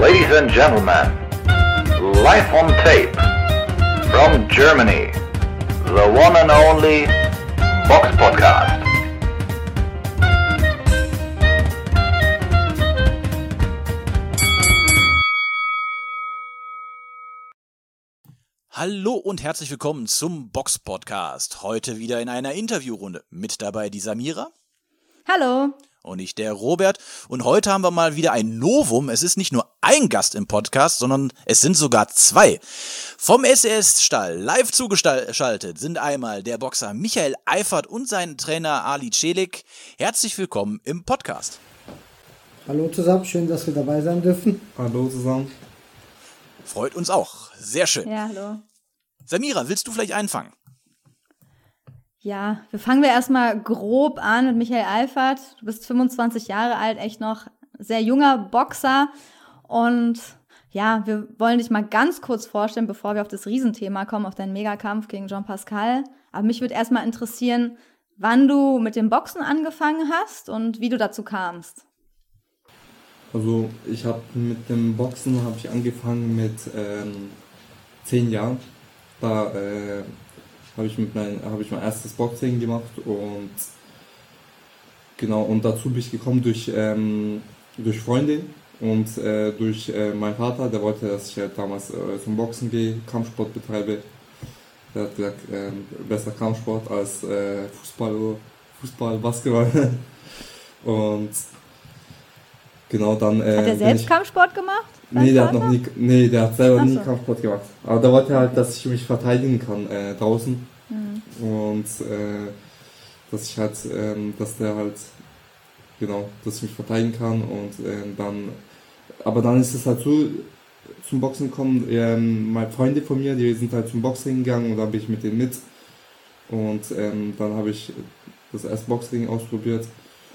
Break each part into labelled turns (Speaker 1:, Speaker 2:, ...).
Speaker 1: Ladies and gentlemen, live on tape from Germany, the one and only Box Podcast.
Speaker 2: Hallo und herzlich willkommen zum Box Podcast. Heute wieder in einer Interviewrunde. Mit dabei die Samira.
Speaker 3: Hallo.
Speaker 2: Und ich, der Robert. Und heute haben wir mal wieder ein Novum. Es ist nicht nur ein Gast im Podcast, sondern es sind sogar zwei. Vom SES-Stall live zugeschaltet sind einmal der Boxer Michael Eifert und sein Trainer Ali Celik. Herzlich willkommen im Podcast.
Speaker 4: Hallo zusammen, schön, dass wir dabei sein dürfen.
Speaker 5: Hallo zusammen.
Speaker 2: Freut uns auch. Sehr schön.
Speaker 3: Ja, hallo.
Speaker 2: Samira, willst du vielleicht einfangen?
Speaker 3: Ja, wir fangen wir erstmal grob an mit Michael Alfert. Du bist 25 Jahre alt, echt noch sehr junger Boxer. Und ja, wir wollen dich mal ganz kurz vorstellen, bevor wir auf das Riesenthema kommen, auf deinen Megakampf gegen Jean Pascal. Aber mich würde erstmal interessieren, wann du mit dem Boxen angefangen hast und wie du dazu kamst.
Speaker 5: Also ich habe mit dem Boxen habe ich angefangen mit ähm, zehn Jahren. Da äh, habe ich, mit mein, hab ich mein erstes Boxing gemacht und genau, und dazu bin ich gekommen durch, ähm, durch Freunde und äh, durch äh, meinen Vater, der wollte, dass ich halt damals äh, zum Boxen gehe, Kampfsport betreibe. Der hat gesagt, ähm, besser Kampfsport als äh, Fußball, Fußball, Basketball. und genau dann.
Speaker 3: Äh, hat er selbst ich, Kampfsport gemacht?
Speaker 5: Nee, der hat noch nie, nee, der hat selber so. nie Kampfsport gemacht. Aber der wollte halt, dass ich mich verteidigen kann äh, draußen. Mhm. Und äh, dass ich halt, ähm, dass der halt, genau, dass ich mich verteidigen kann und äh, dann, aber dann ist es halt so, zum Boxen gekommen, ähm, meine Freunde von mir, die sind halt zum Boxring gegangen und dann bin ich mit denen mit. Und ähm, dann habe ich das erste Boxring ausprobiert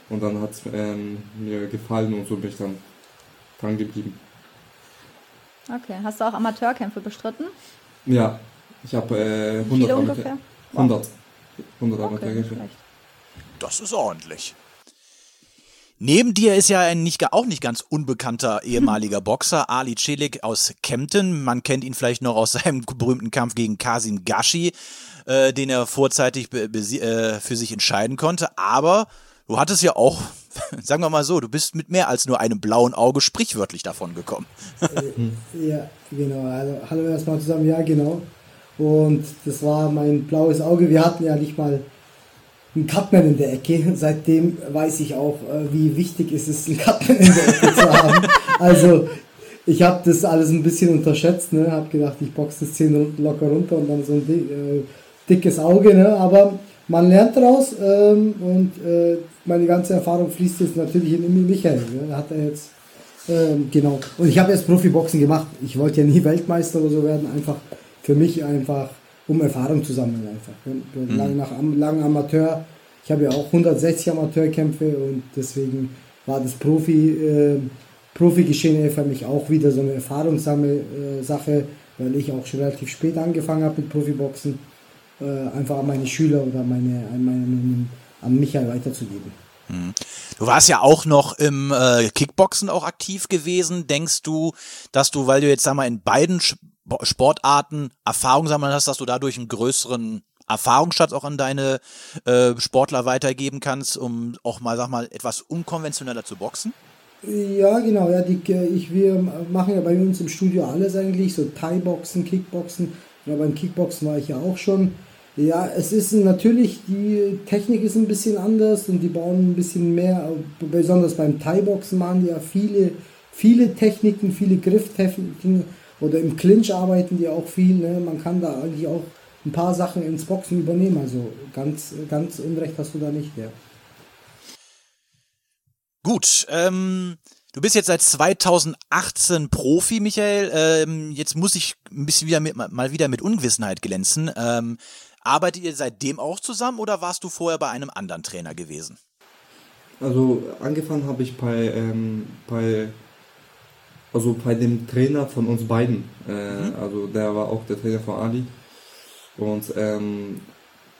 Speaker 5: und dann hat es ähm, mir gefallen und so bin ich dann dran geblieben.
Speaker 3: Okay, hast du auch Amateurkämpfe bestritten?
Speaker 5: Ja, ich habe äh, 100
Speaker 3: Viele ungefähr?
Speaker 5: 100. 100
Speaker 3: okay,
Speaker 5: Amateurkämpfe.
Speaker 2: Das ist ordentlich. Neben dir ist ja ein nicht, auch nicht ganz unbekannter ehemaliger Boxer, Ali Celik aus Kempten. Man kennt ihn vielleicht noch aus seinem berühmten Kampf gegen Kasim Gashi, äh, den er vorzeitig äh, für sich entscheiden konnte. Aber du hattest ja auch sagen wir mal so, du bist mit mehr als nur einem blauen Auge sprichwörtlich davon gekommen.
Speaker 4: Äh, ja, genau. Also, hallo erstmal zusammen, ja, genau. Und das war mein blaues Auge. Wir hatten ja nicht mal einen Cutman in der Ecke. Seitdem weiß ich auch, äh, wie wichtig es ist, einen Cutman in der Ecke zu haben. Also, ich habe das alles ein bisschen unterschätzt. Ne? Habe gedacht, ich boxe das 10 locker runter und dann so ein äh, dickes Auge. Ne? Aber man lernt daraus ähm, und äh, meine ganze Erfahrung fließt jetzt natürlich in Michael. Ne? Hat er jetzt ähm, genau. Und ich habe jetzt Profiboxen gemacht. Ich wollte ja nie Weltmeister oder so werden. Einfach für mich einfach, um Erfahrung zu sammeln einfach. Mhm. Lang nach lang Amateur. Ich habe ja auch 160 Amateurkämpfe und deswegen war das Profi äh, Profi-Geschehen für mich auch wieder so eine Erfahrungssache, äh, weil ich auch schon relativ spät angefangen habe mit Profiboxen äh, einfach an meine Schüler oder meine, an, meine, an Michael weiterzugeben.
Speaker 2: Hm. Du warst ja auch noch im äh, Kickboxen auch aktiv gewesen. Denkst du, dass du, weil du jetzt sag mal in beiden Sportarten Erfahrung sammeln hast, dass du dadurch einen größeren Erfahrungsschatz auch an deine äh, Sportler weitergeben kannst, um auch mal, sag mal, etwas unkonventioneller zu boxen?
Speaker 4: Ja, genau. Ja, die, ich, wir machen ja bei uns im Studio alles eigentlich, so Thai-Boxen, Kickboxen. Ja, beim Kickboxen war ich ja auch schon. Ja, es ist natürlich, die Technik ist ein bisschen anders und die bauen ein bisschen mehr, besonders beim Thai-Boxen machen die ja viele, viele Techniken, viele Grifftechniken oder im Clinch arbeiten die auch viel. Ne? Man kann da eigentlich auch ein paar Sachen ins Boxen übernehmen, also ganz, ganz unrecht hast du da nicht, ja.
Speaker 2: Gut, ähm, Du bist jetzt seit 2018 Profi, Michael. Ähm, jetzt muss ich ein bisschen wieder mit, mal wieder mit Unwissenheit glänzen. Ähm, arbeitet ihr seitdem auch zusammen oder warst du vorher bei einem anderen Trainer gewesen?
Speaker 5: Also angefangen habe ich bei, ähm, bei, also bei dem Trainer von uns beiden. Äh, mhm. Also der war auch der Trainer von Ali. Und ähm,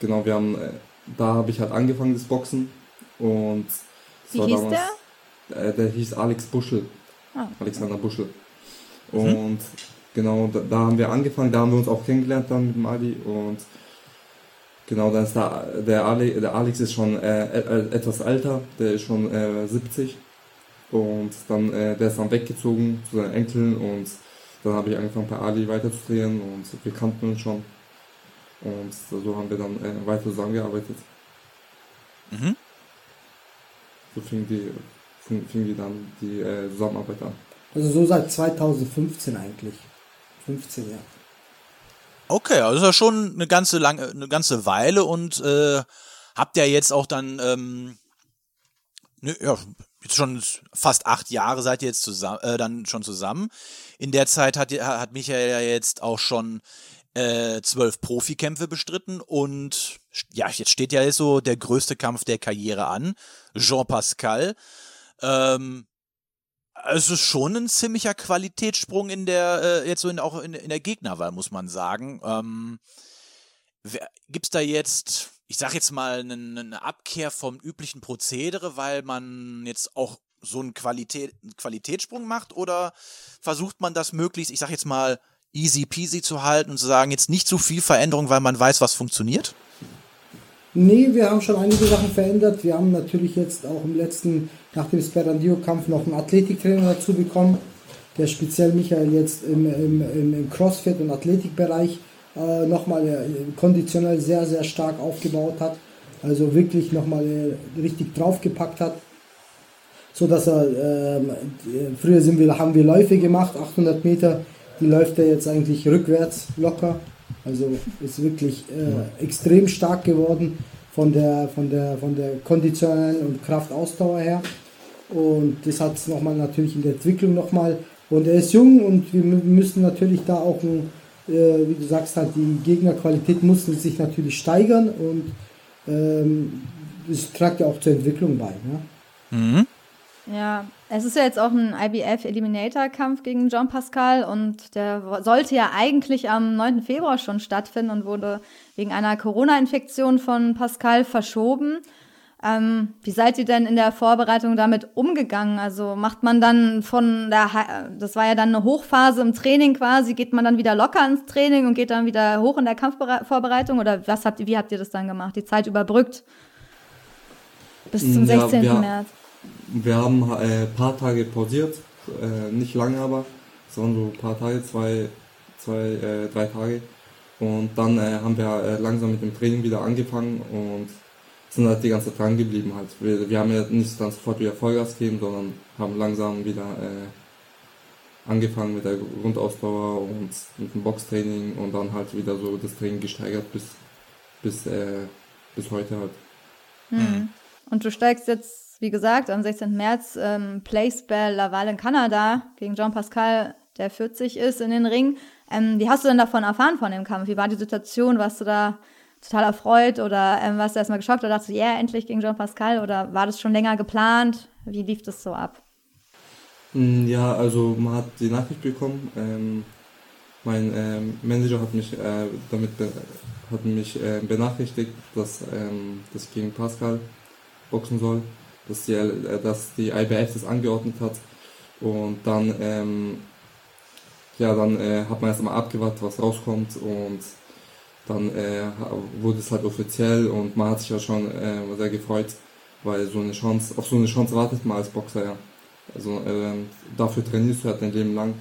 Speaker 5: genau, wir haben, äh, da habe ich halt angefangen das Boxen. Und
Speaker 3: Wie hieß der?
Speaker 5: Äh, der hieß Alex Buschel. Ah. Alexander Buschel. Und genau, da, da haben wir angefangen, da haben wir uns auch kennengelernt dann mit dem Ali und genau, dann ist da, der, Ale, der Alex ist schon äh, äh, etwas älter, der ist schon äh, 70 und dann, äh, der ist dann weggezogen zu seinen Enkeln und dann habe ich angefangen bei Ali weiter zu trainieren und wir kannten uns schon und so haben wir dann äh, weiter zusammengearbeitet.
Speaker 2: Mhm.
Speaker 5: So fing die, fing, fing die dann die äh, Zusammenarbeit an.
Speaker 4: Also so seit 2015 eigentlich. 15 Jahre.
Speaker 2: Okay, also ist ja schon eine ganze lange, eine ganze Weile und äh, habt ja jetzt auch dann, ähm, ne, ja, jetzt schon fast acht Jahre seid ihr jetzt zusammen, äh, dann schon zusammen. In der Zeit hat, hat Michael ja jetzt auch schon äh, zwölf Profikämpfe bestritten und ja, jetzt steht ja so der größte Kampf der Karriere an, Jean Pascal. Ähm, es ist schon ein ziemlicher Qualitätssprung in der, äh, jetzt so in, auch in, in der Gegnerwahl, muss man sagen. Ähm, Gibt es da jetzt, ich sag jetzt mal, eine, eine Abkehr vom üblichen Prozedere, weil man jetzt auch so einen Qualität, Qualitätssprung macht oder versucht man das möglichst, ich sag jetzt mal, easy peasy zu halten und zu sagen, jetzt nicht so viel Veränderung, weil man weiß, was funktioniert?
Speaker 4: Nee, wir haben schon einige Sachen verändert. Wir haben natürlich jetzt auch im letzten, nach dem Sperandio-Kampf noch einen Athletiktrainer dazu bekommen, der speziell Michael jetzt im, im, im Crossfit- und Athletikbereich äh, nochmal äh, konditionell sehr, sehr stark aufgebaut hat. Also wirklich nochmal äh, richtig draufgepackt hat. So dass er, äh, früher sind wir, haben wir Läufe gemacht, 800 Meter, die läuft er jetzt eigentlich rückwärts locker. Also ist wirklich äh, extrem stark geworden von der, von der, von der konditionellen und Kraftausdauer her. Und das hat es nochmal natürlich in der Entwicklung nochmal. Und er ist jung und wir müssen natürlich da auch, ein, äh, wie du sagst, halt die Gegnerqualität muss sich natürlich steigern und ähm, das trägt ja auch zur Entwicklung bei. Ne?
Speaker 3: Mhm. Ja, es ist ja jetzt auch ein IBF-Eliminator-Kampf gegen John Pascal und der sollte ja eigentlich am 9. Februar schon stattfinden und wurde wegen einer Corona-Infektion von Pascal verschoben. Ähm, wie seid ihr denn in der Vorbereitung damit umgegangen? Also macht man dann von der, das war ja dann eine Hochphase im Training quasi, geht man dann wieder locker ins Training und geht dann wieder hoch in der Kampfvorbereitung oder was habt, wie habt ihr das dann gemacht? Die Zeit überbrückt bis zum ja, 16.
Speaker 5: Wir,
Speaker 3: März.
Speaker 5: Wir haben ein äh, paar Tage pausiert, äh, nicht lange aber, sondern so ein paar Tage, zwei, zwei äh, drei Tage. Und dann äh, haben wir äh, langsam mit dem Training wieder angefangen und sind halt die ganze Zeit dran geblieben halt. Wir, wir haben ja nicht dann sofort wieder Vollgas gegeben, sondern haben langsam wieder äh, angefangen mit der Grundausdauer und mit dem Boxtraining und dann halt wieder so das Training gesteigert bis bis äh, bis heute halt.
Speaker 3: Mhm. Und du steigst jetzt wie gesagt, am 16. März ähm, Place bei Laval in Kanada gegen Jean Pascal, der 40 ist, in den Ring. Ähm, wie hast du denn davon erfahren von dem Kampf? Wie war die Situation? Warst du da total erfreut oder ähm, warst du erstmal geschockt oder dachtest du, ja, yeah, endlich gegen Jean Pascal oder war das schon länger geplant? Wie lief das so ab?
Speaker 5: Mm, ja, also man hat die Nachricht bekommen. Ähm, mein ähm, Manager hat mich äh, damit hat mich äh, benachrichtigt, dass, ähm, dass ich gegen Pascal boxen soll dass die, äh, dass die IBF das angeordnet hat. Und dann, ähm, ja, dann äh, hat man erst einmal abgewartet, was rauskommt und dann äh, wurde es halt offiziell und man hat sich ja schon äh, sehr gefreut, weil so eine Chance, auf so eine Chance wartet man als Boxer, ja. Also ähm, dafür trainierst du halt dein Leben lang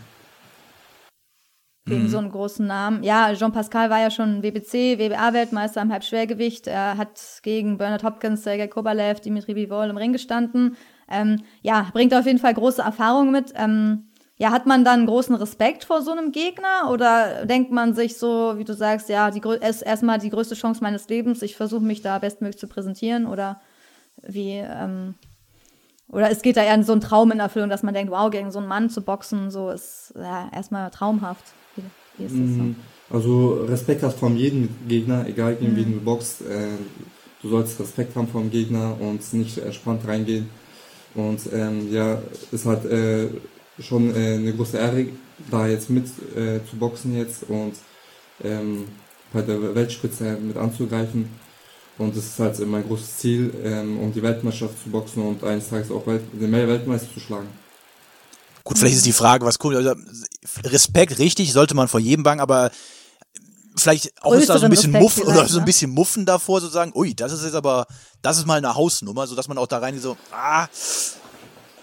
Speaker 3: gegen mhm. so einen großen Namen. Ja, Jean Pascal war ja schon WBC, WBA-Weltmeister im Halbschwergewicht. Er hat gegen Bernard Hopkins, Sergei Kovalev, Dimitri Bivol im Ring gestanden. Ähm, ja, bringt auf jeden Fall große Erfahrung mit. Ähm, ja, hat man dann großen Respekt vor so einem Gegner oder denkt man sich so, wie du sagst, ja, die ist erstmal die größte Chance meines Lebens, ich versuche mich da bestmöglich zu präsentieren oder wie, ähm, oder es geht da eher in so einen Traum in Erfüllung, dass man denkt, wow, gegen so einen Mann zu boxen, so ist ja erstmal traumhaft. Wie ist das so?
Speaker 5: Mhm. Also Respekt hast von jedem Gegner, egal gegen mhm. wen du boxst. Äh, du sollst Respekt haben vom Gegner und nicht entspannt reingehen. Und ähm, ja, ist halt äh, schon äh, eine große Ehre, da jetzt mit äh, zu boxen jetzt und ähm, bei der Weltspitze mit anzugreifen. Und es ist halt mein großes Ziel, ähm, um die Weltmeisterschaft zu boxen und eines Tages auch Welt den Weltmeister zu schlagen.
Speaker 2: Gut, vielleicht ist die Frage, was cool. Also, Respekt, richtig, sollte man vor jedem bangen, aber vielleicht auch ist da so ein bisschen
Speaker 3: Respekt
Speaker 2: oder so ein
Speaker 3: vielleicht,
Speaker 2: bisschen Muffen davor, sozusagen, ui, das ist jetzt aber, das ist mal eine Hausnummer, sodass man auch da rein so, ah,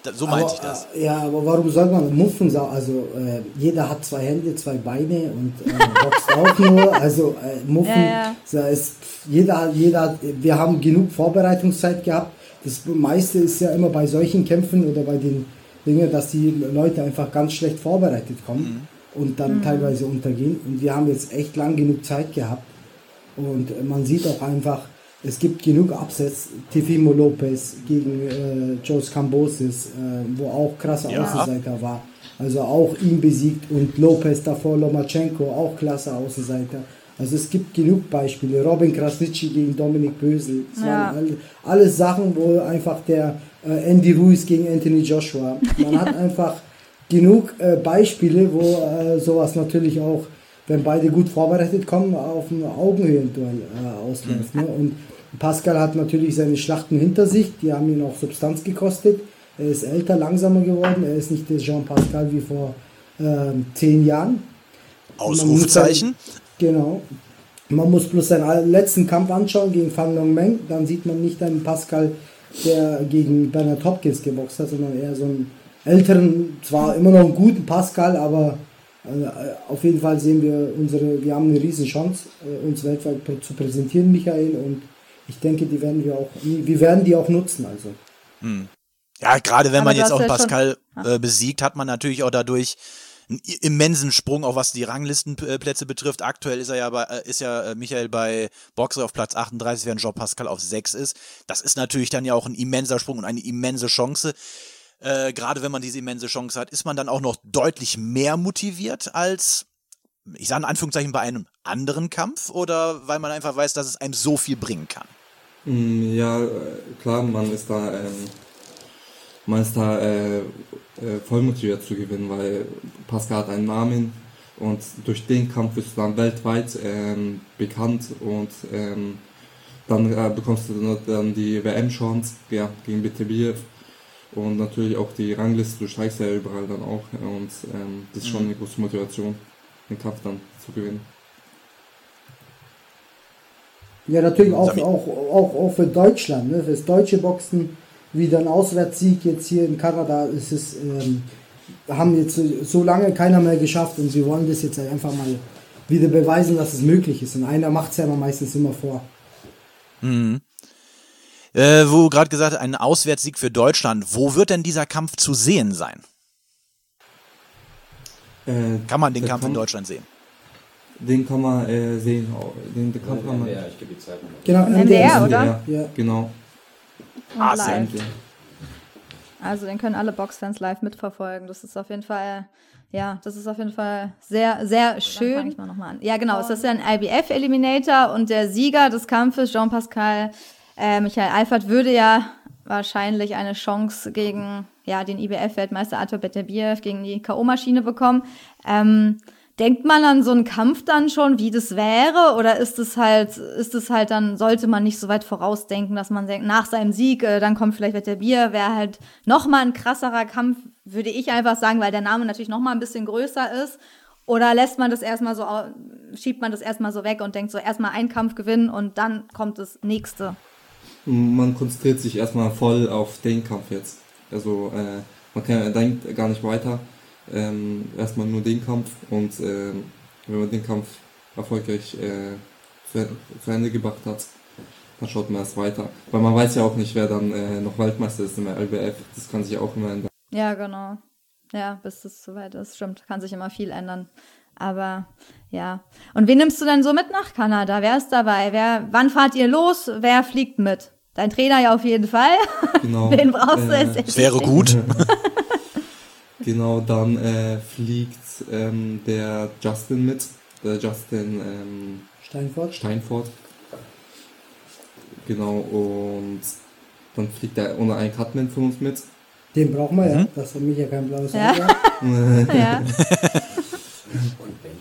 Speaker 2: da, so meinte
Speaker 4: aber,
Speaker 2: ich das.
Speaker 4: äh, Ja, aber warum soll man Muffen sagen? Also äh, jeder hat zwei Hände, zwei Beine und äh, boxt auch nur. Also äh, Muffen,
Speaker 3: Ja,
Speaker 4: so ist, jeder, hat- jeder, hat- wir haben genug Vorbereitungszeit gehabt. Das meiste ist ja immer bei solchen Kämpfen oder bei den Dingen, dass die Leute einfach ganz schlecht vorbereitet kommen und dann teilweise untergehen. Und wir haben jetzt echt lang genug Zeit gehabt. Und man sieht auch einfach, es gibt genug Absätze. Tefimo Lopez gegen äh, Jos Cambosis, äh, wo auch krasser
Speaker 2: Ja.
Speaker 4: Außenseiter war. Also auch ihn besiegt und Lopez davor Lomachenko, auch klasse Außenseiter. Also es gibt genug Beispiele. Robin Krasnitschi gegen Dominik Bösel. Das
Speaker 3: Ja.
Speaker 4: waren alle, alles Sachen, wo einfach der äh, Andy Ruiz gegen Anthony Joshua. Man hat einfach genug äh, Beispiele, wo äh, sowas natürlich auch, wenn beide gut vorbereitet kommen, auf ein Augenhöhenduell äh, ausläuft. Ne? Und Pascal hat natürlich seine Schlachten hinter sich, die haben ihn auch Substanz gekostet. Er ist älter, langsamer geworden, er ist nicht der Jean Pascal wie vor ähm, zehn Jahren.
Speaker 2: Ausrufzeichen.
Speaker 4: Genau. Man muss bloß seinen letzten Kampf anschauen gegen Fan Long Meng, dann sieht man nicht einen Pascal, der gegen Bernard Hopkins geboxt hat, sondern eher so einen älteren, zwar immer noch einen guten Pascal, aber äh, auf jeden Fall sehen wir unsere, wir haben eine riesen Chance, äh, uns weltweit zu präsentieren, Michael, und ich denke, die werden wir auch, wir werden die auch nutzen, also.
Speaker 2: Ja, gerade wenn
Speaker 3: Aber
Speaker 2: man jetzt auch
Speaker 3: ja
Speaker 2: Pascal äh, besiegt, hat man natürlich auch dadurch einen immensen Sprung, auch was die Ranglistenplätze betrifft. Aktuell ist er ja bei, äh, ist ja äh, Michael bei Boxer auf Platz 38, während Jean Pascal auf 6 ist. Das ist natürlich dann ja auch ein immenser Sprung und eine immense Chance. Äh, gerade wenn man diese immense Chance hat, ist man dann auch noch deutlich mehr motiviert als, ich sage in Anführungszeichen, bei einem anderen Kampf oder weil man einfach weiß, dass es einem so viel bringen kann.
Speaker 5: Mm, Ja, klar, man ist da, ähm, man ist da äh, äh, voll motiviert zu gewinnen, weil Pascal hat einen Namen und durch den Kampf bist du dann weltweit ähm, bekannt und ähm, dann äh, bekommst du dann- dann die WM-Chance ja, gegen Bitebiev und natürlich auch die Rangliste, du steigst ja überall dann auch und ähm, das ist schon eine große Motivation, den Kampf dann zu gewinnen.
Speaker 4: Ja, natürlich auch, auch, auch, auch für Deutschland, ne? für das deutsche Boxen, wieder ein Auswärtssieg jetzt hier in Kanada, ist es, ähm, haben jetzt so lange keiner mehr geschafft und sie wollen das jetzt einfach mal wieder beweisen, dass es möglich ist. Und einer macht es ja immer meistens immer vor.
Speaker 2: Äh, wo gerade gesagt, ein Auswärtssieg für Deutschland. Wo wird denn dieser Kampf zu sehen sein?
Speaker 5: Äh,
Speaker 2: Kann man den
Speaker 5: der
Speaker 2: Kampf in
Speaker 5: Kampf-
Speaker 2: Deutschland sehen?
Speaker 5: Den kann man äh, sehen, den, den Kampf kann man
Speaker 6: NDR, ich gebe die Zeit nochmal.
Speaker 4: Genau,
Speaker 3: NDR,
Speaker 4: MDR.
Speaker 3: oder?
Speaker 4: Ja.
Speaker 5: Genau.
Speaker 3: Und
Speaker 2: Ah,
Speaker 3: live. Also den können alle Boxfans live mitverfolgen. Das ist auf jeden Fall, ja, das ist auf jeden Fall sehr, sehr schön. Fange ich mal nochmal an. Ja, genau. Es ist ja ein IBF-Eliminator und der Sieger des Kampfes, Jean-Pascal äh, Michael Eifert, würde ja wahrscheinlich eine Chance gegen ja, den IBF-Weltmeister Arthur Beterbiev gegen die K.O.-Maschine bekommen. Ähm, Denkt man an so einen Kampf dann schon, wie das wäre? Oder ist es halt, ist es halt dann, sollte man nicht so weit vorausdenken, dass man denkt, nach seinem Sieg, äh, dann kommt vielleicht der Bier, wäre halt nochmal ein krasserer Kampf, würde ich einfach sagen, weil der Name natürlich nochmal ein bisschen größer ist. Oder lässt man das erstmal so, schiebt man das erstmal so weg und denkt so, erstmal einen Kampf gewinnen und dann kommt das nächste.
Speaker 5: Man konzentriert sich erstmal voll auf den Kampf jetzt. Also äh, man kann, denkt gar nicht weiter. Ähm, erstmal nur den Kampf und ähm, wenn man den Kampf erfolgreich äh, zu, zu Ende gebracht hat, dann schaut man erst weiter. Weil man weiß ja auch nicht, wer dann äh, noch Weltmeister ist im LBF. Das kann sich auch immer ändern.
Speaker 3: Ja, genau. Ja, bis es soweit ist. Stimmt, kann sich immer viel ändern. Aber ja. Und wen nimmst du denn so mit nach Kanada? Wer ist dabei? Wer, wann fahrt ihr los? Wer fliegt mit? Dein Trainer ja auf jeden Fall.
Speaker 5: Genau.
Speaker 3: Wen brauchst du
Speaker 5: Äh,
Speaker 3: jetzt?
Speaker 2: Das wäre gut.
Speaker 5: Genau, dann äh, fliegt ähm, der Justin mit. Der Justin ähm,
Speaker 4: Steinfurt.
Speaker 5: Steinfort. Genau, und dann fliegt der ohne einen Cutman von uns mit.
Speaker 4: Den brauchen wir ja, dass er mich ja kein blaues
Speaker 3: Ja.
Speaker 4: Auge hat.
Speaker 3: ja.
Speaker 6: Und Benny.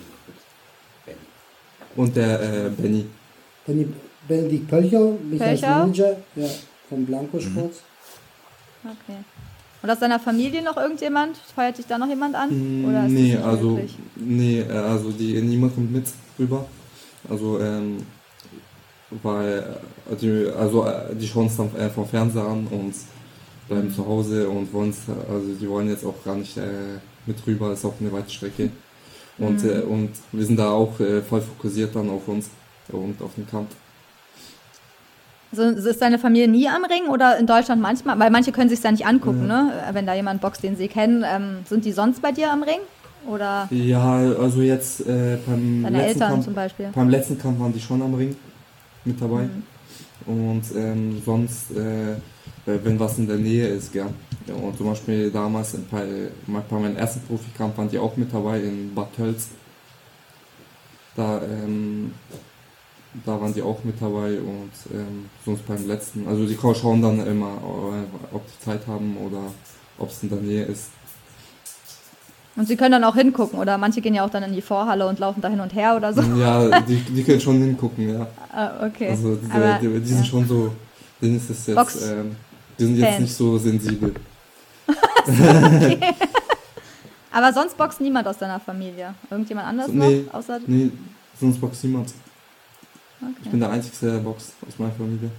Speaker 6: Benny.
Speaker 5: Und der äh, Benny.
Speaker 4: Benny, Benedikt Pölcher, mich als
Speaker 3: Pölcher?
Speaker 4: Manager ja, von Blanco Sports.
Speaker 3: Okay. Und aus deiner Familie noch irgendjemand? Feuert dich da noch jemand an? Oder
Speaker 5: nee, also,
Speaker 3: möglich?
Speaker 5: nee, äh, also die, niemand kommt mit rüber. Also, ähm, weil, äh, die, also, äh, die schauen es dann vom Fernseher an und bleiben zu Hause und wollen also die wollen jetzt auch gar nicht äh, mit rüber, ist auch eine weite Strecke. Und,
Speaker 3: Mhm.
Speaker 5: äh, und wir sind da auch äh, voll fokussiert dann auf uns und auf den Kampf.
Speaker 3: Also, ist deine Familie nie am Ring oder in Deutschland manchmal? Weil manche können sich ja nicht angucken, ne? Wenn da jemand boxt, den sie kennen. Ähm, sind die sonst bei dir am Ring? Oder
Speaker 5: Ja, also jetzt äh, beim
Speaker 3: deine
Speaker 5: letzten
Speaker 3: Eltern
Speaker 5: Kampf,
Speaker 3: zum Beispiel?
Speaker 5: beim letzten Kampf waren die schon am Ring mit dabei.
Speaker 3: Mhm.
Speaker 5: Und ähm, sonst, äh, wenn was in der Nähe ist, gell. Ja, und zum Beispiel damals bei, bei meinem ersten Profikampf waren die auch mit dabei in Bad Tölz. Da, ähm, da waren die auch mit dabei und ähm, sonst beim letzten. Also die schauen dann immer, äh, ob die Zeit haben oder ob es in der Nähe ist.
Speaker 3: Und sie können dann auch hingucken oder manche gehen ja auch dann in die Vorhalle und laufen da hin und her oder so.
Speaker 5: Ja, die, die können schon hingucken, ja.
Speaker 3: Ah, okay.
Speaker 5: Also die,
Speaker 3: Aber,
Speaker 5: die, die sind
Speaker 3: ja.
Speaker 5: schon so, denen ist es jetzt, ähm, die sind jetzt
Speaker 3: Fans.
Speaker 5: nicht so sensibel.
Speaker 3: Aber sonst boxt niemand aus deiner Familie. Irgendjemand anders
Speaker 5: So, nee.
Speaker 3: noch? Außer.
Speaker 5: Nee, sonst boxt niemand. Ich
Speaker 3: Okay.
Speaker 5: bin der Einzige, der boxt aus meiner Familie.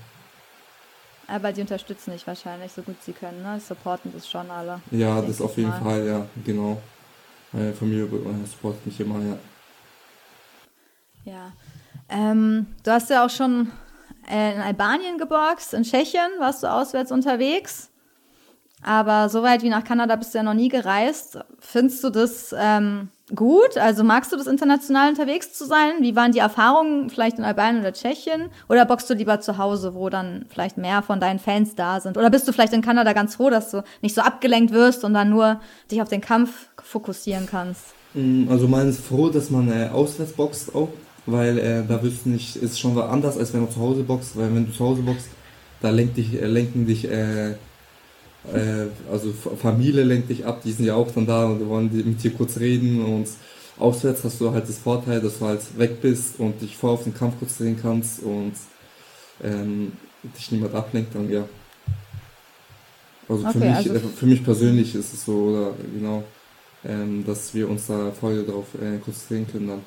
Speaker 3: Aber die unterstützen dich wahrscheinlich so gut sie können, ne? Supporten das schon alle.
Speaker 5: Ja, das
Speaker 3: ich
Speaker 5: auf jeden
Speaker 3: mal.
Speaker 5: Fall, ja, genau. Meine Familie äh, supportet mich immer, ja.
Speaker 3: Ja. Ähm, du hast ja auch schon äh, in Albanien geboxt, in Tschechien warst du auswärts unterwegs. Aber so weit wie nach Kanada bist du ja noch nie gereist. Findest du das ähm, gut? Also magst du das international unterwegs zu sein? Wie waren die Erfahrungen vielleicht in Albanien oder Tschechien? Oder boxst du lieber zu Hause, wo dann vielleicht mehr von deinen Fans da sind? Oder bist du vielleicht in Kanada ganz froh, dass du nicht so abgelenkt wirst und dann nur dich auf den Kampf fokussieren kannst?
Speaker 5: Mm, Also man ist froh, dass man äh, auswärts boxt auch, weil äh, da wirst du nicht, ist schon anders, als wenn du zu Hause boxt, weil wenn du zu Hause boxt, da lenkt dich, äh, lenken dich, äh, äh, also Familie lenkt dich ab, die sind ja auch dann da und wollen mit dir kurz reden und auswärts hast du halt das Vorteil, dass du halt weg bist und dich vor auf den Kampf kurz drehen kannst und ähm, dich niemand ablenkt, dann ja. Also für
Speaker 3: Okay,
Speaker 5: mich,
Speaker 3: also-
Speaker 5: äh, für mich persönlich ist es so, oder genau, ähm, dass wir uns da voll darauf äh, konzentrieren können dann.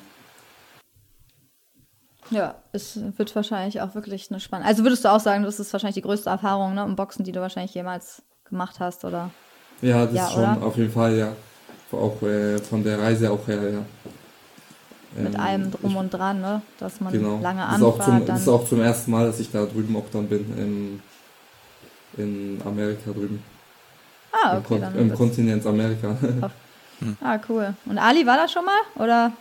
Speaker 3: Ja, es wird wahrscheinlich auch wirklich eine spannende. Also würdest du auch sagen, das ist wahrscheinlich die größte Erfahrung ne, im Boxen, die du wahrscheinlich jemals gemacht hast, oder?
Speaker 5: Ja, das
Speaker 3: Ja,
Speaker 5: ist schon
Speaker 3: oder?
Speaker 5: auf jeden Fall, ja. Auch äh, von der Reise auch her, ja.
Speaker 3: Mit
Speaker 5: Ähm,
Speaker 3: allem drum
Speaker 5: ich-
Speaker 3: und dran, ne? Dass man
Speaker 5: Genau.
Speaker 3: lange
Speaker 5: das, ist auch
Speaker 3: anfahrt,
Speaker 5: zum,
Speaker 3: dann.
Speaker 5: das ist auch zum ersten Mal, dass ich da drüben auch dann bin, in, in Amerika drüben.
Speaker 3: ah,
Speaker 5: Im,
Speaker 3: okay,
Speaker 5: Kon
Speaker 3: dann.
Speaker 5: im Kontinent Amerika.
Speaker 3: ah, cool. Und Ali war da schon mal? Oder?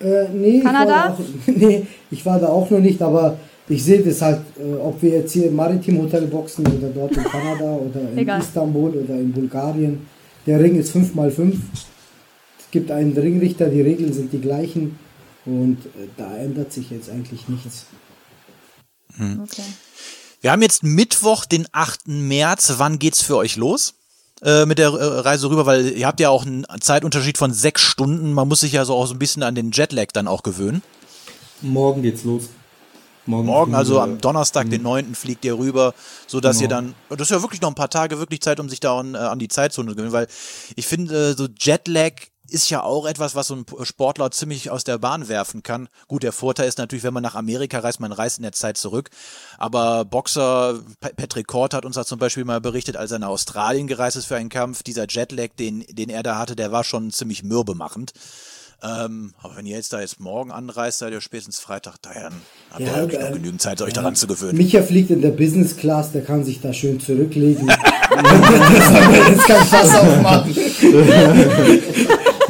Speaker 4: Äh, nee,
Speaker 3: Kanada?
Speaker 4: Ich war da auch, nee, ich war da auch noch nicht, aber ich sehe das halt, äh, ob wir jetzt hier im Maritim Hotel boxen oder dort in Kanada oder in
Speaker 3: Egal.
Speaker 4: Istanbul oder in Bulgarien. Der Ring ist 5x5. Es gibt einen Ringrichter, die Regeln sind die gleichen und äh, da ändert sich jetzt eigentlich nichts.
Speaker 3: Okay.
Speaker 2: Wir haben jetzt Mittwoch, den 8. März. Wann geht's für euch los? Äh, mit der Reise rüber, weil ihr habt ja auch einen Zeitunterschied von sechs Stunden. Man muss sich ja so auch so ein bisschen an den Jetlag dann auch gewöhnen.
Speaker 5: Morgen geht's los.
Speaker 2: Morgen,
Speaker 5: fliegen
Speaker 2: also
Speaker 5: wir-
Speaker 2: am Donnerstag, den 9. fliegt ihr rüber, so dass ihr
Speaker 5: Genau.
Speaker 2: dann, das ist ja wirklich noch ein paar Tage wirklich Zeit, um sich da an, äh, an die Zeitzone zu gewöhnen, weil ich finde, äh, so Jetlag ist ja auch etwas, was so ein Sportler ziemlich aus der Bahn werfen kann. Gut, der Vorteil ist natürlich, wenn man nach Amerika reist, man reist in der Zeit zurück. Aber Boxer Pa- Patrick Court hat uns da zum Beispiel mal berichtet, als er nach Australien gereist ist für einen Kampf, dieser Jetlag, den, den er da hatte, der war schon ziemlich mürbemachend. Ähm, aber wenn ihr jetzt da jetzt morgen anreist, seid ihr spätestens Freitag da, dann habt ihr
Speaker 4: Ja,
Speaker 2: ja, wirklich
Speaker 4: äh,
Speaker 2: noch genügend Zeit, euch daran zu gewöhnen.
Speaker 4: Micha fliegt in der Business Class, der kann sich da schön zurücklegen. der soll mir jetzt kein Fass aufmachen.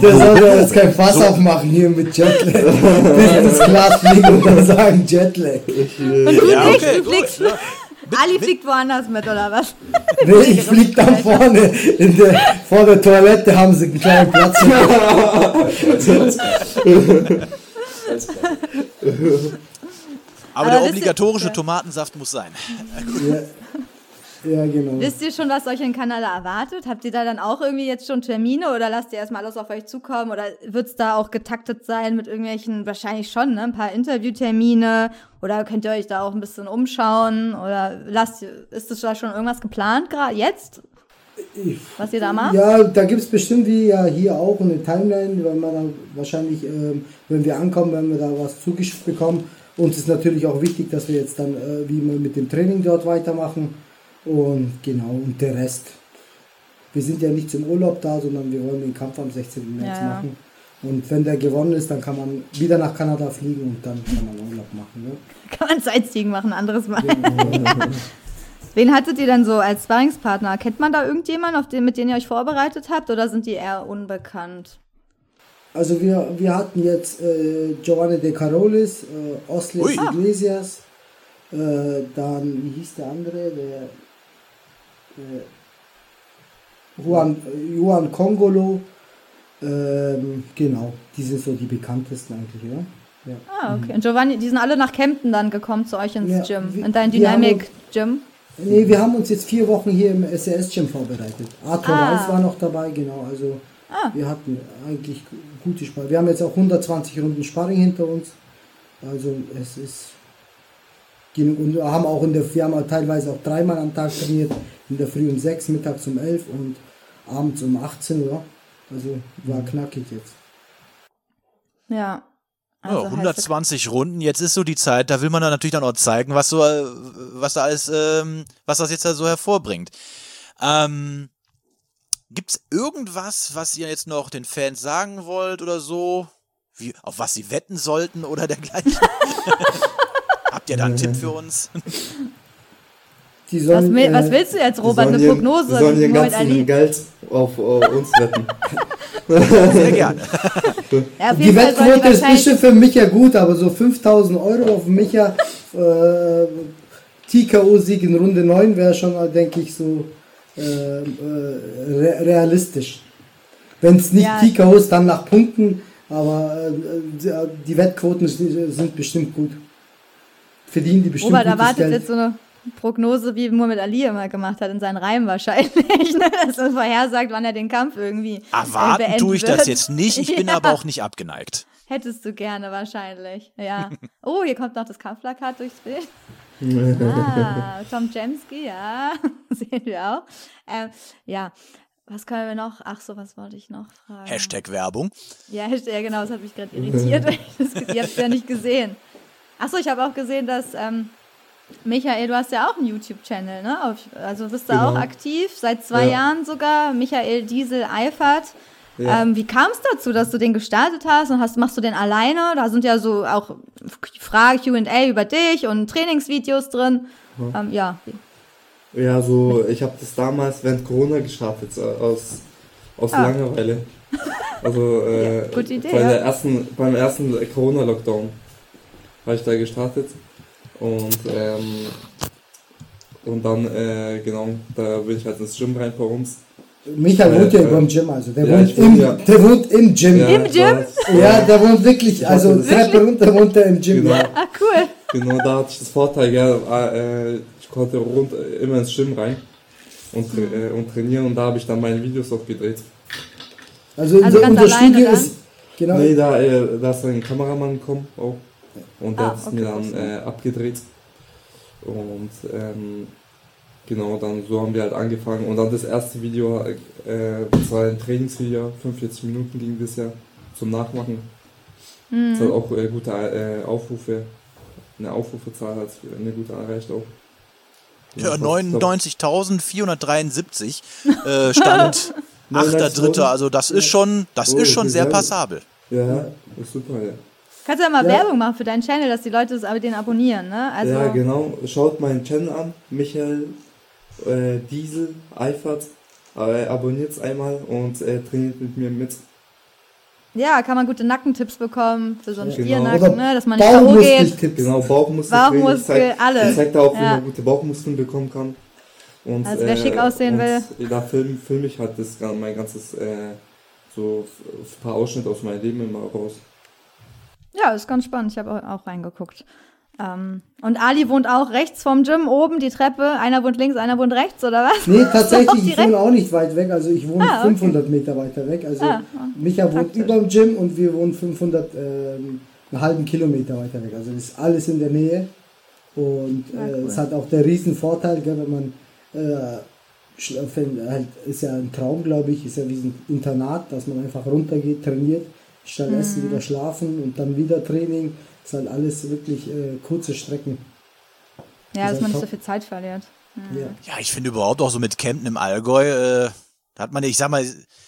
Speaker 4: Der soll mir jetzt kein Fass aufmachen hier mit Jetlag. Business Class fliegen und dann sagen Jetlag.
Speaker 3: Und du
Speaker 2: Ja,
Speaker 3: nicht,
Speaker 2: okay,
Speaker 3: du
Speaker 2: gut,
Speaker 3: fliegst.
Speaker 2: ja.
Speaker 3: Ali fliegt woanders mit, oder was?
Speaker 4: Nee, ich flieg dann vorne in der, vor der Toilette haben sie einen kleinen Platz.
Speaker 2: Aber,
Speaker 3: Aber
Speaker 2: der obligatorische. Tomatensaft muss sein.
Speaker 4: Ja, ja genau.
Speaker 3: Wisst ihr schon, was euch in Kanada erwartet? Habt ihr da dann auch irgendwie jetzt schon Termine oder lasst ihr erstmal alles auf euch zukommen? Oder wird's da auch getaktet sein mit irgendwelchen, wahrscheinlich schon, ne? Ein paar Interviewtermine? Oder könnt ihr euch da auch ein bisschen umschauen? Oder lasst ihr, ist das da schon irgendwas geplant gerade jetzt?
Speaker 4: Ich,
Speaker 3: was ihr da macht?
Speaker 4: Ja, da gibt es bestimmt wie ja hier auch eine Timeline, wenn man dann wahrscheinlich, ähm, wenn wir ankommen, wenn wir da was zugeschickt bekommen. Uns ist natürlich auch wichtig, dass wir jetzt dann, äh, wie wir mit dem Training dort weitermachen. Und genau, und der Rest. Wir sind ja nicht zum Urlaub da, sondern wir wollen den Kampf am 16. März
Speaker 3: Ja, ja.
Speaker 4: machen. Und wenn der gewonnen ist, dann kann man wieder nach Kanada fliegen und dann kann man Urlaub machen. Ne?
Speaker 3: Kann man Sightseeing machen, anderes Mal. Wen hattet ihr denn so als Sparringspartner? Kennt man da irgendjemanden, auf den, mit dem ihr euch vorbereitet habt, oder sind die eher unbekannt?
Speaker 4: Also wir, wir hatten jetzt äh, Giovanni De Carolis, äh, Osles
Speaker 2: Ui.
Speaker 4: Iglesias, äh, dann, wie hieß der andere, der Juan, Juan Congolo, ähm, genau, die sind so die bekanntesten eigentlich, oder? Ja.
Speaker 3: Ah, okay. Und Giovanni, die sind alle nach Kempten dann gekommen zu euch ins
Speaker 4: Ja,
Speaker 3: Gym,
Speaker 4: wir-
Speaker 3: in dein
Speaker 4: wir haben
Speaker 3: Dynamic Gym.
Speaker 4: Nee, wir haben uns jetzt vier Wochen hier im SES-Gym vorbereitet. Arthur
Speaker 3: Ah.
Speaker 4: Reis war noch dabei, genau. Also wir hatten eigentlich gute Sparring. Wir haben jetzt auch 120 Runden Sparring hinter uns. Also es ist genug. Und wir haben auch in der, wir haben auch teilweise auch dreimal am Tag trainiert. In der Früh um 6, mittags um 11 und abends um 18 Uhr. Also war knackig jetzt.
Speaker 3: Ja.
Speaker 2: Ja,
Speaker 3: Also heißt
Speaker 2: 120 Runden, jetzt ist so die Zeit, da will man dann natürlich dann auch zeigen, was so, äh, was da alles, ähm, was das jetzt da so hervorbringt. Ähm, gibt's irgendwas, was ihr jetzt noch den Fans sagen wollt oder so? Wie, auf was sie wetten sollten oder dergleichen? Habt ihr da einen Tipp für uns?
Speaker 4: Die
Speaker 3: Was,
Speaker 4: sollen,
Speaker 3: was
Speaker 4: äh,
Speaker 3: willst du jetzt, Robert? Eine Prognose?
Speaker 5: Die sollen ihr
Speaker 3: Muhammad
Speaker 5: ganzen
Speaker 3: Ali?
Speaker 5: Geld auf äh, uns wetten.
Speaker 2: Sehr gerne.
Speaker 3: Ja, auf
Speaker 4: Die Wettquote ist bestimmt für Micha gut, aber so 5000 Euro auf Micha äh, TKO-Sieg in Runde 9 wäre schon, denke ich, so äh, äh, re realistisch. Wenn es nicht
Speaker 3: Ja.
Speaker 4: TKO ist, dann nach Punkten, aber äh, die- Wettquoten sind bestimmt gut. Verdienen die bestimmt
Speaker 3: Robert
Speaker 4: gutes
Speaker 3: erwartet
Speaker 4: Geld.
Speaker 3: jetzt so eine Prognose, wie Muhammad Ali immer gemacht hat in seinen Reimen wahrscheinlich, ne? dass er vorhersagt, wann er den Kampf irgendwie äh,
Speaker 2: Erwarten
Speaker 3: beenden
Speaker 2: tue ich das
Speaker 3: wird.
Speaker 2: jetzt nicht, ich bin
Speaker 3: Ja.
Speaker 2: aber auch nicht abgeneigt.
Speaker 3: Hättest du gerne wahrscheinlich, ja. Oh, hier kommt noch das Kampfplakat durchs Bild. Ah, Tom Jemski, ja, sehen wir auch. Ähm, ja, was können wir noch? Ach so, was wollte ich noch fragen?
Speaker 2: Hashtag Werbung.
Speaker 3: Ja, Hashtag, genau, das hat mich gerade irritiert. ich das, ihr habt es ja nicht gesehen. Achso, ich habe auch gesehen, dass ähm, Michael, du hast ja auch einen YouTube-Channel, ne? Also bist du
Speaker 5: Genau.
Speaker 3: auch aktiv, seit zwei
Speaker 5: Ja.
Speaker 3: Jahren sogar. Michael Diesel Eifert.
Speaker 5: Ja.
Speaker 3: Ähm, wie kam es dazu, dass du den gestartet hast und hast, machst du den alleine? Da sind ja so auch Fragen, QA über dich und Trainingsvideos drin. Ähm, ja,
Speaker 5: Ja, so, ich habe das damals während Corona gestartet, aus, aus
Speaker 3: Ah.
Speaker 5: Langeweile. Also, äh,
Speaker 3: Ja, gute Idee,
Speaker 5: bei der ersten, beim ersten Corona-Lockdown habe ich da gestartet. Und, ähm, und dann, äh, genau, da bin ich halt ins Gym rein bei uns.
Speaker 4: Michael wohnt ja
Speaker 5: äh,
Speaker 4: über dem Gym, also der,
Speaker 5: ja,
Speaker 4: wohnt im,
Speaker 5: ja-
Speaker 4: der wohnt im Gym.
Speaker 5: Ja,
Speaker 3: Im Gym?
Speaker 5: Da,
Speaker 4: Ja, der wohnt wirklich, also
Speaker 5: Wirklich?
Speaker 4: Treppe runter wohnt er im Gym.
Speaker 5: Genau.
Speaker 4: Ja.
Speaker 3: ah, cool.
Speaker 5: genau, da hatte ich das Vorteil, ja, äh, ich konnte rund, äh, immer ins Gym rein und, tra- äh, und trainieren und da habe ich dann meine Videos auch gedreht.
Speaker 4: Also,
Speaker 3: Also
Speaker 4: unser,
Speaker 3: ganz
Speaker 4: unser
Speaker 3: alleine
Speaker 4: Studio
Speaker 3: dann?
Speaker 4: ist, genau,
Speaker 5: Nee, da, äh, da ist ein Kameramann gekommen auch. Und der
Speaker 3: Ah,
Speaker 5: hat es
Speaker 3: okay,
Speaker 5: mir dann äh, abgedreht. Und ähm, genau, dann so haben wir halt angefangen. Und dann das erste Video, äh, das war ein Trainingsvideo, 45 Minuten ging das ja zum Nachmachen.
Speaker 3: Mhm.
Speaker 5: Das hat auch äh, gute äh, Aufrufe, eine Aufrufezahl hat eine gute erreicht auch.
Speaker 2: Ja,
Speaker 5: ich glaub-
Speaker 2: 99.473 äh, stand 8.3. Also das ist schon, das
Speaker 5: Oh,
Speaker 2: ist schon sehr passabel.
Speaker 5: Ja, ist super, ja.
Speaker 3: Kannst ja mal
Speaker 4: Ja.
Speaker 3: Werbung machen für deinen Channel, dass die Leute das aber den abonnieren, ne? Also,
Speaker 5: ja, genau. Schaut meinen Channel an, Michael äh, Diesel Eifert. Äh, Abonniert's einmal und äh, trainiert mit mir mit.
Speaker 3: Ja, kann man gute Nackentipps bekommen für so einen
Speaker 5: Genau.
Speaker 3: Stiernacken,
Speaker 4: Oder
Speaker 3: ne? dass man nicht K.O. geht.
Speaker 4: Bauchmuskeltipps.
Speaker 5: Genau, Bauchmuskel.
Speaker 3: Bauchmuskel, alles.
Speaker 5: Ich zeig da auch, wie
Speaker 3: Ja.
Speaker 5: man gute Bauchmuskeln bekommen kann. Und,
Speaker 3: Also wer schick aussehen will.
Speaker 5: Da film, film ich halt das, mein ganzes, äh, so ein paar Ausschnitte aus meinem Leben immer raus.
Speaker 3: Ja, ist ganz spannend. Ich habe auch, reingeguckt. Ähm, und Ali wohnt auch rechts vom Gym oben, die Treppe. Einer wohnt links, einer wohnt rechts, oder was?
Speaker 4: Nee, tatsächlich, ich wohne auch nicht weit weg. Also ich wohne
Speaker 3: Ah, okay.
Speaker 4: 500 Meter weiter weg. Also
Speaker 3: Ah,
Speaker 4: Micha wohnt über dem Gym und wir wohnen 500, ähm, einen halben Kilometer weiter weg. Also das ist alles in der Nähe. Und
Speaker 3: Ja,
Speaker 4: äh,
Speaker 3: cool.
Speaker 4: es hat auch der riesen Vorteil, gell, wenn man äh, halt, ist ja ein Traum, glaube ich, ist ja wie ein Internat, dass man einfach runtergeht, trainiert, statt essen wieder schlafen und dann wieder Training. Ist halt alles wirklich äh, kurze Strecken.
Speaker 3: Ja, dass
Speaker 4: Ist
Speaker 3: man nicht so viel Zeit verliert.
Speaker 4: Ja.
Speaker 2: Ja, ich finde überhaupt auch so mit Campen im Allgäu, äh, da hat man, ich sag mal,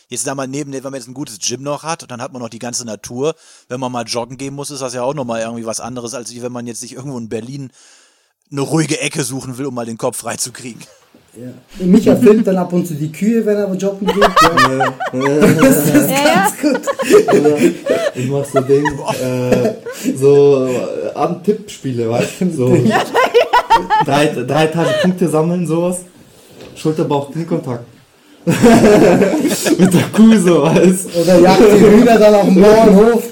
Speaker 2: jetzt sag mal, neben, wenn man jetzt ein gutes Gym noch hat, und dann hat man noch die ganze Natur. Wenn man mal joggen gehen muss, ist das ja auch nochmal irgendwie was anderes, als wie wenn man jetzt sich irgendwo in Berlin eine ruhige Ecke suchen will, um mal den Kopf freizukriegen.
Speaker 4: Ja. Und Micha filmt dann ab und zu die Kühe, wenn er joggen geht. Ja.
Speaker 3: Ja, ja.
Speaker 5: Ich mach so Ding, äh, so äh, Abend-Tippspiele, weißt du? So drei, drei Tage Punkte sammeln, sowas. Schulter-Bauch-Kniekontakt. Mit der Kuh, so, weißt du?
Speaker 4: Oder jagt die Hühner dann auf dem Bauernhof.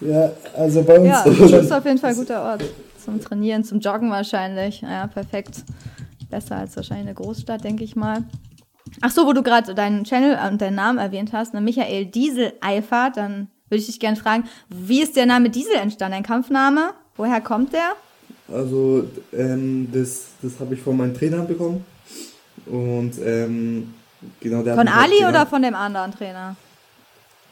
Speaker 4: Ja, also bei uns
Speaker 3: Ja,
Speaker 4: ist
Speaker 3: das
Speaker 4: schon,
Speaker 3: ist auf jeden Fall ein guter Ort. Zum Trainieren, zum Joggen wahrscheinlich. Ja, perfekt. Besser als wahrscheinlich eine Großstadt, denke ich mal. Ach so, wo du gerade deinen Channel und deinen Namen erwähnt hast, ne, Michael Diesel Eifert, dann würde ich dich gerne fragen, wie ist der Name Diesel entstanden? Ein Kampfname? Woher kommt der?
Speaker 5: Also, ähm, das, das habe ich von meinem Trainer bekommen. Und, ähm, genau, der hat
Speaker 3: Von
Speaker 5: halt
Speaker 3: Ali
Speaker 5: genannt.
Speaker 3: oder von dem anderen Trainer?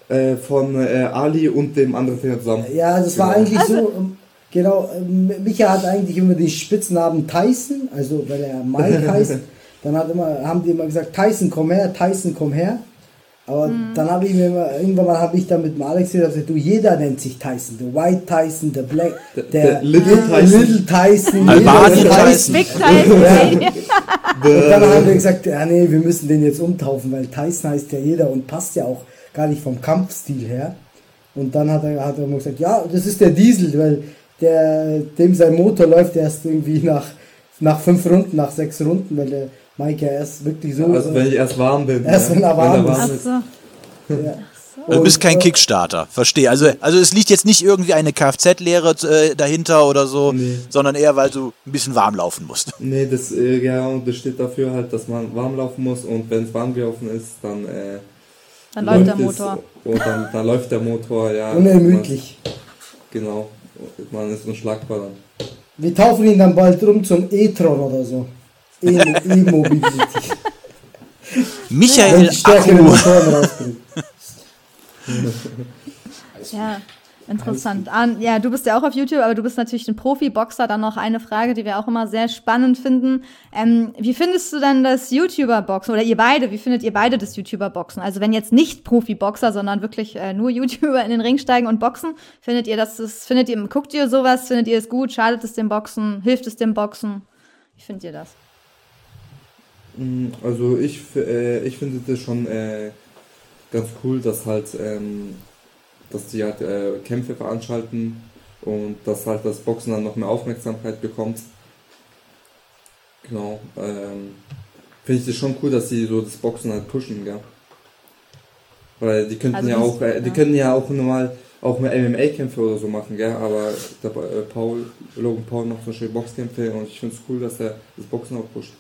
Speaker 5: Äh, von äh, Ali und dem anderen Trainer zusammen.
Speaker 4: ja, das war
Speaker 5: Genau.
Speaker 4: eigentlich so, ähm, genau, ähm, Micha hat eigentlich immer den Spitznamen Tyson, also weil er Mike heißt. Dann hat immer, haben die immer gesagt, Tyson, komm her, Tyson, komm her. Aber dann habe ich mir immer, irgendwann mal habe ich dann mit dem Alex gesagt, du, jeder nennt sich Tyson. Der White Tyson, der Black, der,
Speaker 5: der Little Tyson.
Speaker 4: Little Tyson. Ist
Speaker 2: Tyson.
Speaker 3: Big Tyson.
Speaker 4: Und dann haben wir gesagt, ja nee, wir müssen den jetzt umtaufen, weil Tyson heißt ja jeder und passt ja auch gar nicht vom Kampfstil her. Und dann hat er, hat er immer gesagt, ja, das ist der Diesel, weil der, dem sein Motor läuft erst irgendwie nach, nach fünf Runden, nach sechs Runden, weil der Mike ja erst wirklich so.
Speaker 5: Also, wenn ich erst warm bin.
Speaker 4: Erst wenn er warm ist.
Speaker 3: Ach
Speaker 5: ist.
Speaker 3: so.
Speaker 4: ja.
Speaker 2: Also du bist kein Kickstarter, verstehe. Also, also es liegt jetzt nicht irgendwie eine Kfz-Lehre äh, dahinter oder so,
Speaker 5: Nee.
Speaker 2: sondern eher, weil du ein bisschen warm laufen musst.
Speaker 5: Nee, das, äh, ja, und das steht dafür halt, dass man warm laufen muss und wenn es warm gelaufen ist, dann, äh,
Speaker 3: Dann läuft der
Speaker 5: es
Speaker 3: Motor.
Speaker 5: Und dann, dann läuft der Motor, ja.
Speaker 4: Unermüdlich.
Speaker 5: Man, genau. Man ist unschlagbar dann.
Speaker 4: Wir taufen ihn dann bald rum zum E-Tron oder so. E- E-Mobility. Wenn
Speaker 2: Michael Akku.
Speaker 3: Ja, interessant. An, ja, du bist ja auch auf YouTube, aber du bist natürlich ein Profi-Boxer. Dann noch eine Frage, die wir auch immer sehr spannend finden. Ähm, wie findest du denn das YouTuber-Boxen? Oder ihr beide, wie findet ihr beide das YouTuber-Boxen? Also wenn jetzt nicht Profi-Boxer, sondern wirklich äh, nur YouTuber in den Ring steigen und boxen, findet ihr das, das, findet ihr, guckt ihr sowas? Findet ihr es gut? Schadet es dem Boxen? Hilft es dem Boxen? Wie findet ihr das?
Speaker 5: Mm, Also ich, äh, ich finde das schon äh, ganz cool, dass halt, ähm, dass die halt äh, Kämpfe veranstalten und dass halt das Boxen dann noch mehr Aufmerksamkeit bekommt. Genau. Ähm, finde ich das schon cool, dass sie so das Boxen halt pushen, gell? Weil die könnten
Speaker 3: Also
Speaker 5: ja auch, äh, die
Speaker 3: ja.
Speaker 5: können ja auch normal auch mehr MMA-Kämpfe oder so machen, gell? Aber der äh, Paul, Logan Paul macht zum Beispiel Boxkämpfe und ich finde es cool, dass er das Boxen auch pusht.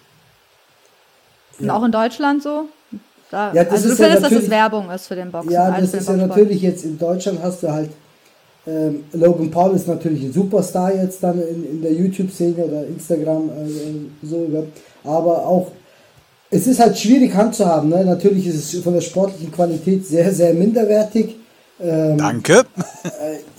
Speaker 3: Und auch in Deutschland so? Da,
Speaker 4: Ja, das
Speaker 3: also du
Speaker 4: ist ja
Speaker 3: findest, dass es
Speaker 4: natürlich-
Speaker 3: Werbung ist für den Boxen?
Speaker 4: Ja,
Speaker 3: also
Speaker 4: das ist ja natürlich jetzt in Deutschland hast du halt ähm, Logan Paul ist natürlich ein Superstar jetzt dann in, in der YouTube-Szene oder Instagram äh, so, ja. aber auch es ist halt schwierig handzuhaben. Ne? Natürlich ist es von der sportlichen Qualität sehr, sehr minderwertig. Ähm,
Speaker 2: Danke.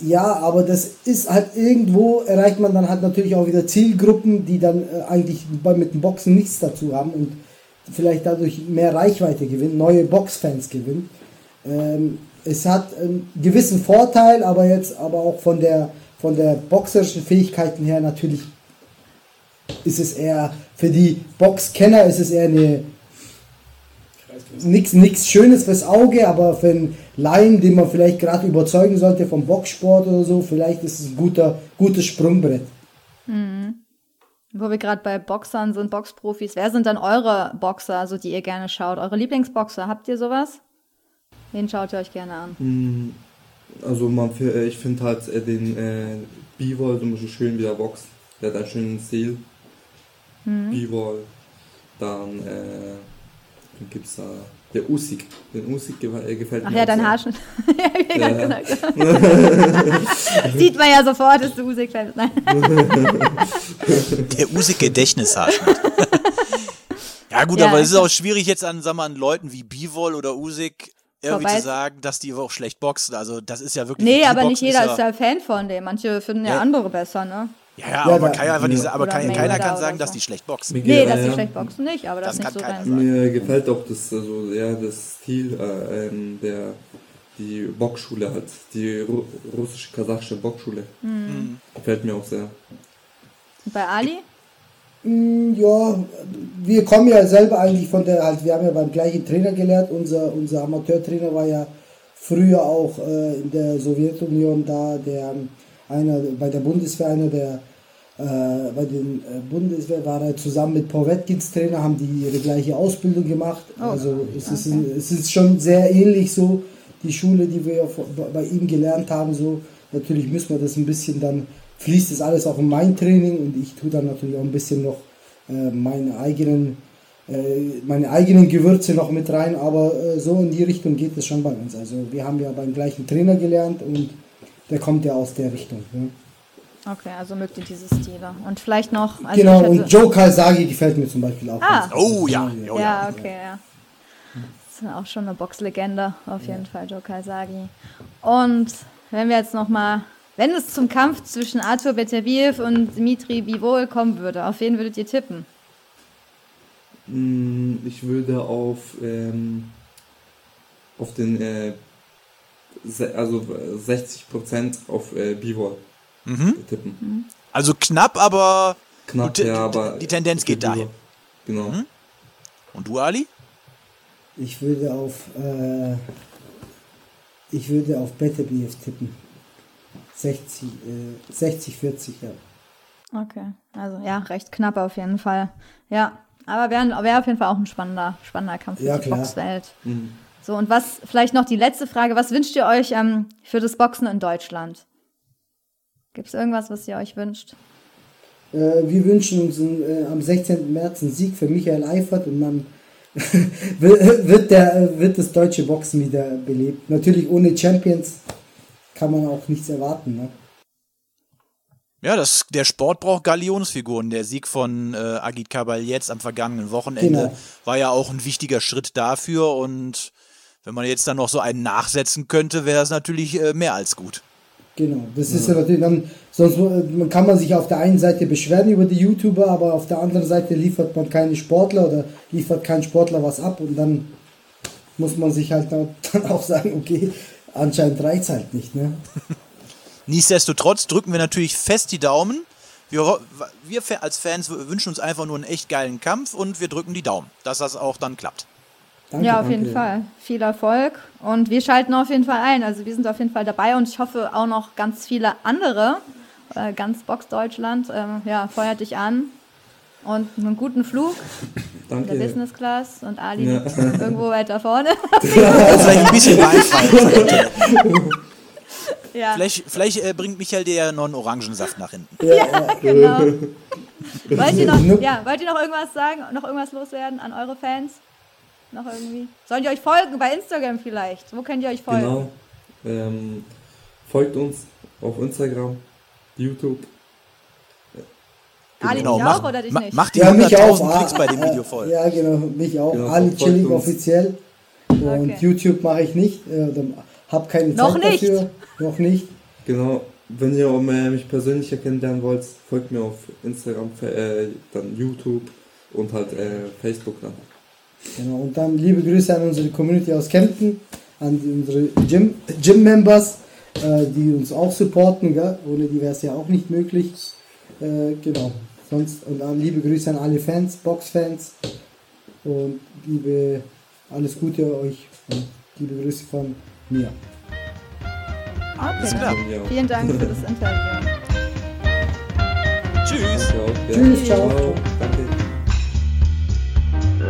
Speaker 4: ja, aber das ist halt irgendwo erreicht man dann halt natürlich auch wieder Zielgruppen, die dann äh, eigentlich bei, mit dem Boxen nichts dazu haben und vielleicht dadurch mehr Reichweite gewinnen, neue Boxfans gewinnen. Ähm, es hat einen gewissen Vorteil, aber jetzt aber auch von der von der boxerischen Fähigkeiten her natürlich ist es eher für die Boxkenner ist es eher eine nichts nichts Schönes fürs Auge, aber für einen Laien, den man vielleicht gerade überzeugen sollte vom Boxsport oder so, vielleicht ist es ein guter gutes Sprungbrett.
Speaker 3: Wo wir gerade bei Boxern sind, Boxprofis, wer sind dann eure Boxer, so die ihr gerne schaut? Eure Lieblingsboxer, habt ihr sowas? Wen schaut ihr euch gerne an?
Speaker 5: Mm, Also man, äh, ich finde halt äh, den äh, B-Wall zum Beispiel schön, wie er boxt. Der hat einen schönen Stil. B-Wall. Dann äh, wen gibt's da? Der Usyk. Den Usyk ge- äh, gefällt
Speaker 3: Ach
Speaker 5: mir
Speaker 3: ja,
Speaker 5: auch
Speaker 3: dein. Haarschnitt. ja, hab ich ja
Speaker 5: Ja.
Speaker 3: gerade gesagt. Sieht man ja sofort, dass du Musik fällst. Nein.
Speaker 2: Der Usik Gedächtnishaarschnitt. Ja gut,
Speaker 3: Ja,
Speaker 2: aber es ist auch schwierig jetzt an, sag mal, an Leuten wie Bivol oder Usyk irgendwie
Speaker 3: Vorbei-
Speaker 2: zu sagen, dass die auch schlecht boxen. Also das ist ja wirklich.
Speaker 3: Nee, aber nicht jeder
Speaker 2: ist
Speaker 3: ist ja Fan von dem. Manche finden ja,
Speaker 2: Ja.
Speaker 3: andere besser, ne?
Speaker 2: Ja, ja,
Speaker 4: Ja,
Speaker 2: aber man
Speaker 4: da-
Speaker 2: kann ja einfach nicht
Speaker 5: ja.
Speaker 2: sagen, aber kein, keiner kann sagen, dass die schlecht boxen.
Speaker 3: Nee, dass sie
Speaker 5: ja.
Speaker 3: schlecht boxen nicht, aber das,
Speaker 2: Das
Speaker 3: ist nicht
Speaker 2: kann
Speaker 3: so
Speaker 2: keiner
Speaker 3: sein.
Speaker 2: sagen.
Speaker 5: Mir gefällt auch das, also, ja, das Stil, äh, ähm, der, die Boxschule hat, die Ru russisch-kasachische Boxschule.
Speaker 3: Mhm.
Speaker 5: Gefällt mir auch sehr.
Speaker 3: Und Bei Ali?
Speaker 4: Mm, Ja, wir kommen ja selber eigentlich von der, halt, wir haben ja beim gleichen Trainer gelernt. Unser, unser Amateurtrainer war ja früher auch äh, in der Sowjetunion da, der einer bei der Bundeswehr, einer der äh, bei den äh, Bundeswehr war er zusammen mit Paul Wetkins Trainer, haben die ihre gleiche Ausbildung gemacht.
Speaker 3: Oh,
Speaker 4: also es, ist, es ist schon sehr ähnlich so, die Schule, die wir bei ihm gelernt haben. So natürlich müssen wir das ein bisschen dann fließt das alles auch in mein Training und ich tue dann natürlich auch ein bisschen noch äh, meine eigenen äh, meine eigenen Gewürze noch mit rein, aber äh, so in die Richtung geht es schon bei uns. Also wir haben ja beim gleichen Trainer gelernt und der kommt ja aus der Richtung. Ne?
Speaker 3: Okay, also mögt ihr diese Stile. Und vielleicht noch. Also
Speaker 4: genau, und Joe Kalsagi gefällt mir zum Beispiel auch.
Speaker 3: Ah.
Speaker 2: Oh ja, oh
Speaker 3: Ja, okay, ja. Das ist auch schon eine Boxlegende, auf jeden Fall, Joe Kalsagi. Und wenn wir jetzt nochmal, wenn es zum Kampf zwischen Arthur Beterbiev und Dmitri Bivol kommen würde, auf wen würdet ihr tippen?
Speaker 5: Mm, Ich würde auf, ähm, auf den, äh, also äh, 60% auf äh, Bivol
Speaker 2: Mhm.
Speaker 5: tippen.
Speaker 2: Also knapp, aber.
Speaker 5: Knapp,
Speaker 2: die,
Speaker 5: ja, aber.
Speaker 2: die Tendenz geht dahin.
Speaker 5: Genau.
Speaker 2: Und du, Ali?
Speaker 4: Ich würde auf äh, ich würde auf Beterbiev tippen. 60, äh, 60, 40, ja.
Speaker 3: Okay, also ja, recht knapp auf jeden Fall. Ja, aber wäre wär auf jeden Fall auch ein spannender, spannender Kampf für
Speaker 4: Ja,
Speaker 3: die
Speaker 4: klar.
Speaker 3: Boxwelt.
Speaker 5: Mhm.
Speaker 3: So, und was, vielleicht noch die letzte Frage, was wünscht ihr euch ähm, für das Boxen in Deutschland? Gibt es irgendwas, was ihr euch wünscht?
Speaker 4: Äh, wir wünschen uns äh, am 16. März einen Sieg für Michael Eifert und dann wird, der, wird das deutsche Boxen wieder belebt. Natürlich ohne Champions kann man auch nichts erwarten. Ne?
Speaker 2: Ja, das, der Sport braucht Galionsfiguren. Der Sieg von äh, Agit Kabal jetzt am vergangenen Wochenende
Speaker 4: Genau.
Speaker 2: war ja auch ein wichtiger Schritt dafür. Und wenn man jetzt dann noch so einen nachsetzen könnte, wäre es natürlich äh, mehr als gut.
Speaker 4: Genau, das ist ja natürlich dann, sonst äh, kann man sich auf der einen Seite beschweren über die YouTuber, aber auf der anderen Seite liefert man keine Sportler oder liefert kein Sportler was ab und dann muss man sich halt dann auch sagen, okay, anscheinend reicht halt nicht. Ne?
Speaker 2: Nichtsdestotrotz drücken wir natürlich fest die Daumen. Wir, wir als Fans wünschen uns einfach nur einen echt geilen Kampf und wir drücken die Daumen, dass das auch dann klappt.
Speaker 4: Danke,
Speaker 3: ja, auf
Speaker 4: danke.
Speaker 3: jeden Fall. Viel Erfolg. Und wir schalten auf jeden Fall ein. Also wir sind auf jeden Fall dabei und ich hoffe auch noch ganz viele andere, äh, ganz Box Deutschland, ähm, ja, feuert dich an. Und einen guten Flug in der
Speaker 5: Danke.
Speaker 3: Business Class und Ali
Speaker 5: Ja.
Speaker 3: irgendwo weiter vorne.
Speaker 2: Vielleicht ein bisschen beifallen.
Speaker 3: ja,
Speaker 2: Vielleicht, vielleicht äh, bringt Michael dir ja noch einen Orangensaft nach hinten.
Speaker 4: Ja, ja.
Speaker 3: genau. wollt, ihr noch, ja, wollt ihr noch irgendwas sagen? Noch irgendwas loswerden an eure Fans? Noch irgendwie? Sollen die euch folgen? Bei Instagram vielleicht? Wo könnt ihr euch folgen?
Speaker 5: Genau. Ähm, folgt uns auf Instagram, YouTube.
Speaker 3: Ali
Speaker 2: Genau,
Speaker 3: dich
Speaker 2: mach,
Speaker 3: auch oder dich nicht?
Speaker 2: mach die
Speaker 4: Ja, mich auch.
Speaker 2: 100.000 Klicks bei dem
Speaker 4: Ah,
Speaker 2: Video voll.
Speaker 4: Ja, genau, mich auch.
Speaker 5: Genau,
Speaker 4: Ali Chilling offiziell. Und
Speaker 3: Okay.
Speaker 4: YouTube mache ich nicht. Äh, hab keine
Speaker 3: Noch
Speaker 4: Zeit
Speaker 3: nicht?
Speaker 4: dafür. Noch nicht.
Speaker 5: Genau. Wenn ihr mich persönlicher kennenlernen wollt, folgt mir auf Instagram, äh, dann YouTube und halt äh, Facebook dann.
Speaker 4: Genau. Und dann liebe Grüße an unsere Community aus Kempten, an unsere Gym- Gym-Members, äh, die uns auch supporten. Gell? Ohne die wäre es ja auch nicht möglich. Äh, genau. Sonst und dann liebe Grüße an alle Fans, Box-Fans. Und liebe, alles Gute euch. Und liebe Grüße von mir.
Speaker 2: Alles
Speaker 3: Okay.
Speaker 2: klar.
Speaker 5: Ja.
Speaker 3: Vielen Dank für das Interview.
Speaker 2: Tschüss.
Speaker 4: Tschüss, ciao.
Speaker 5: Danke.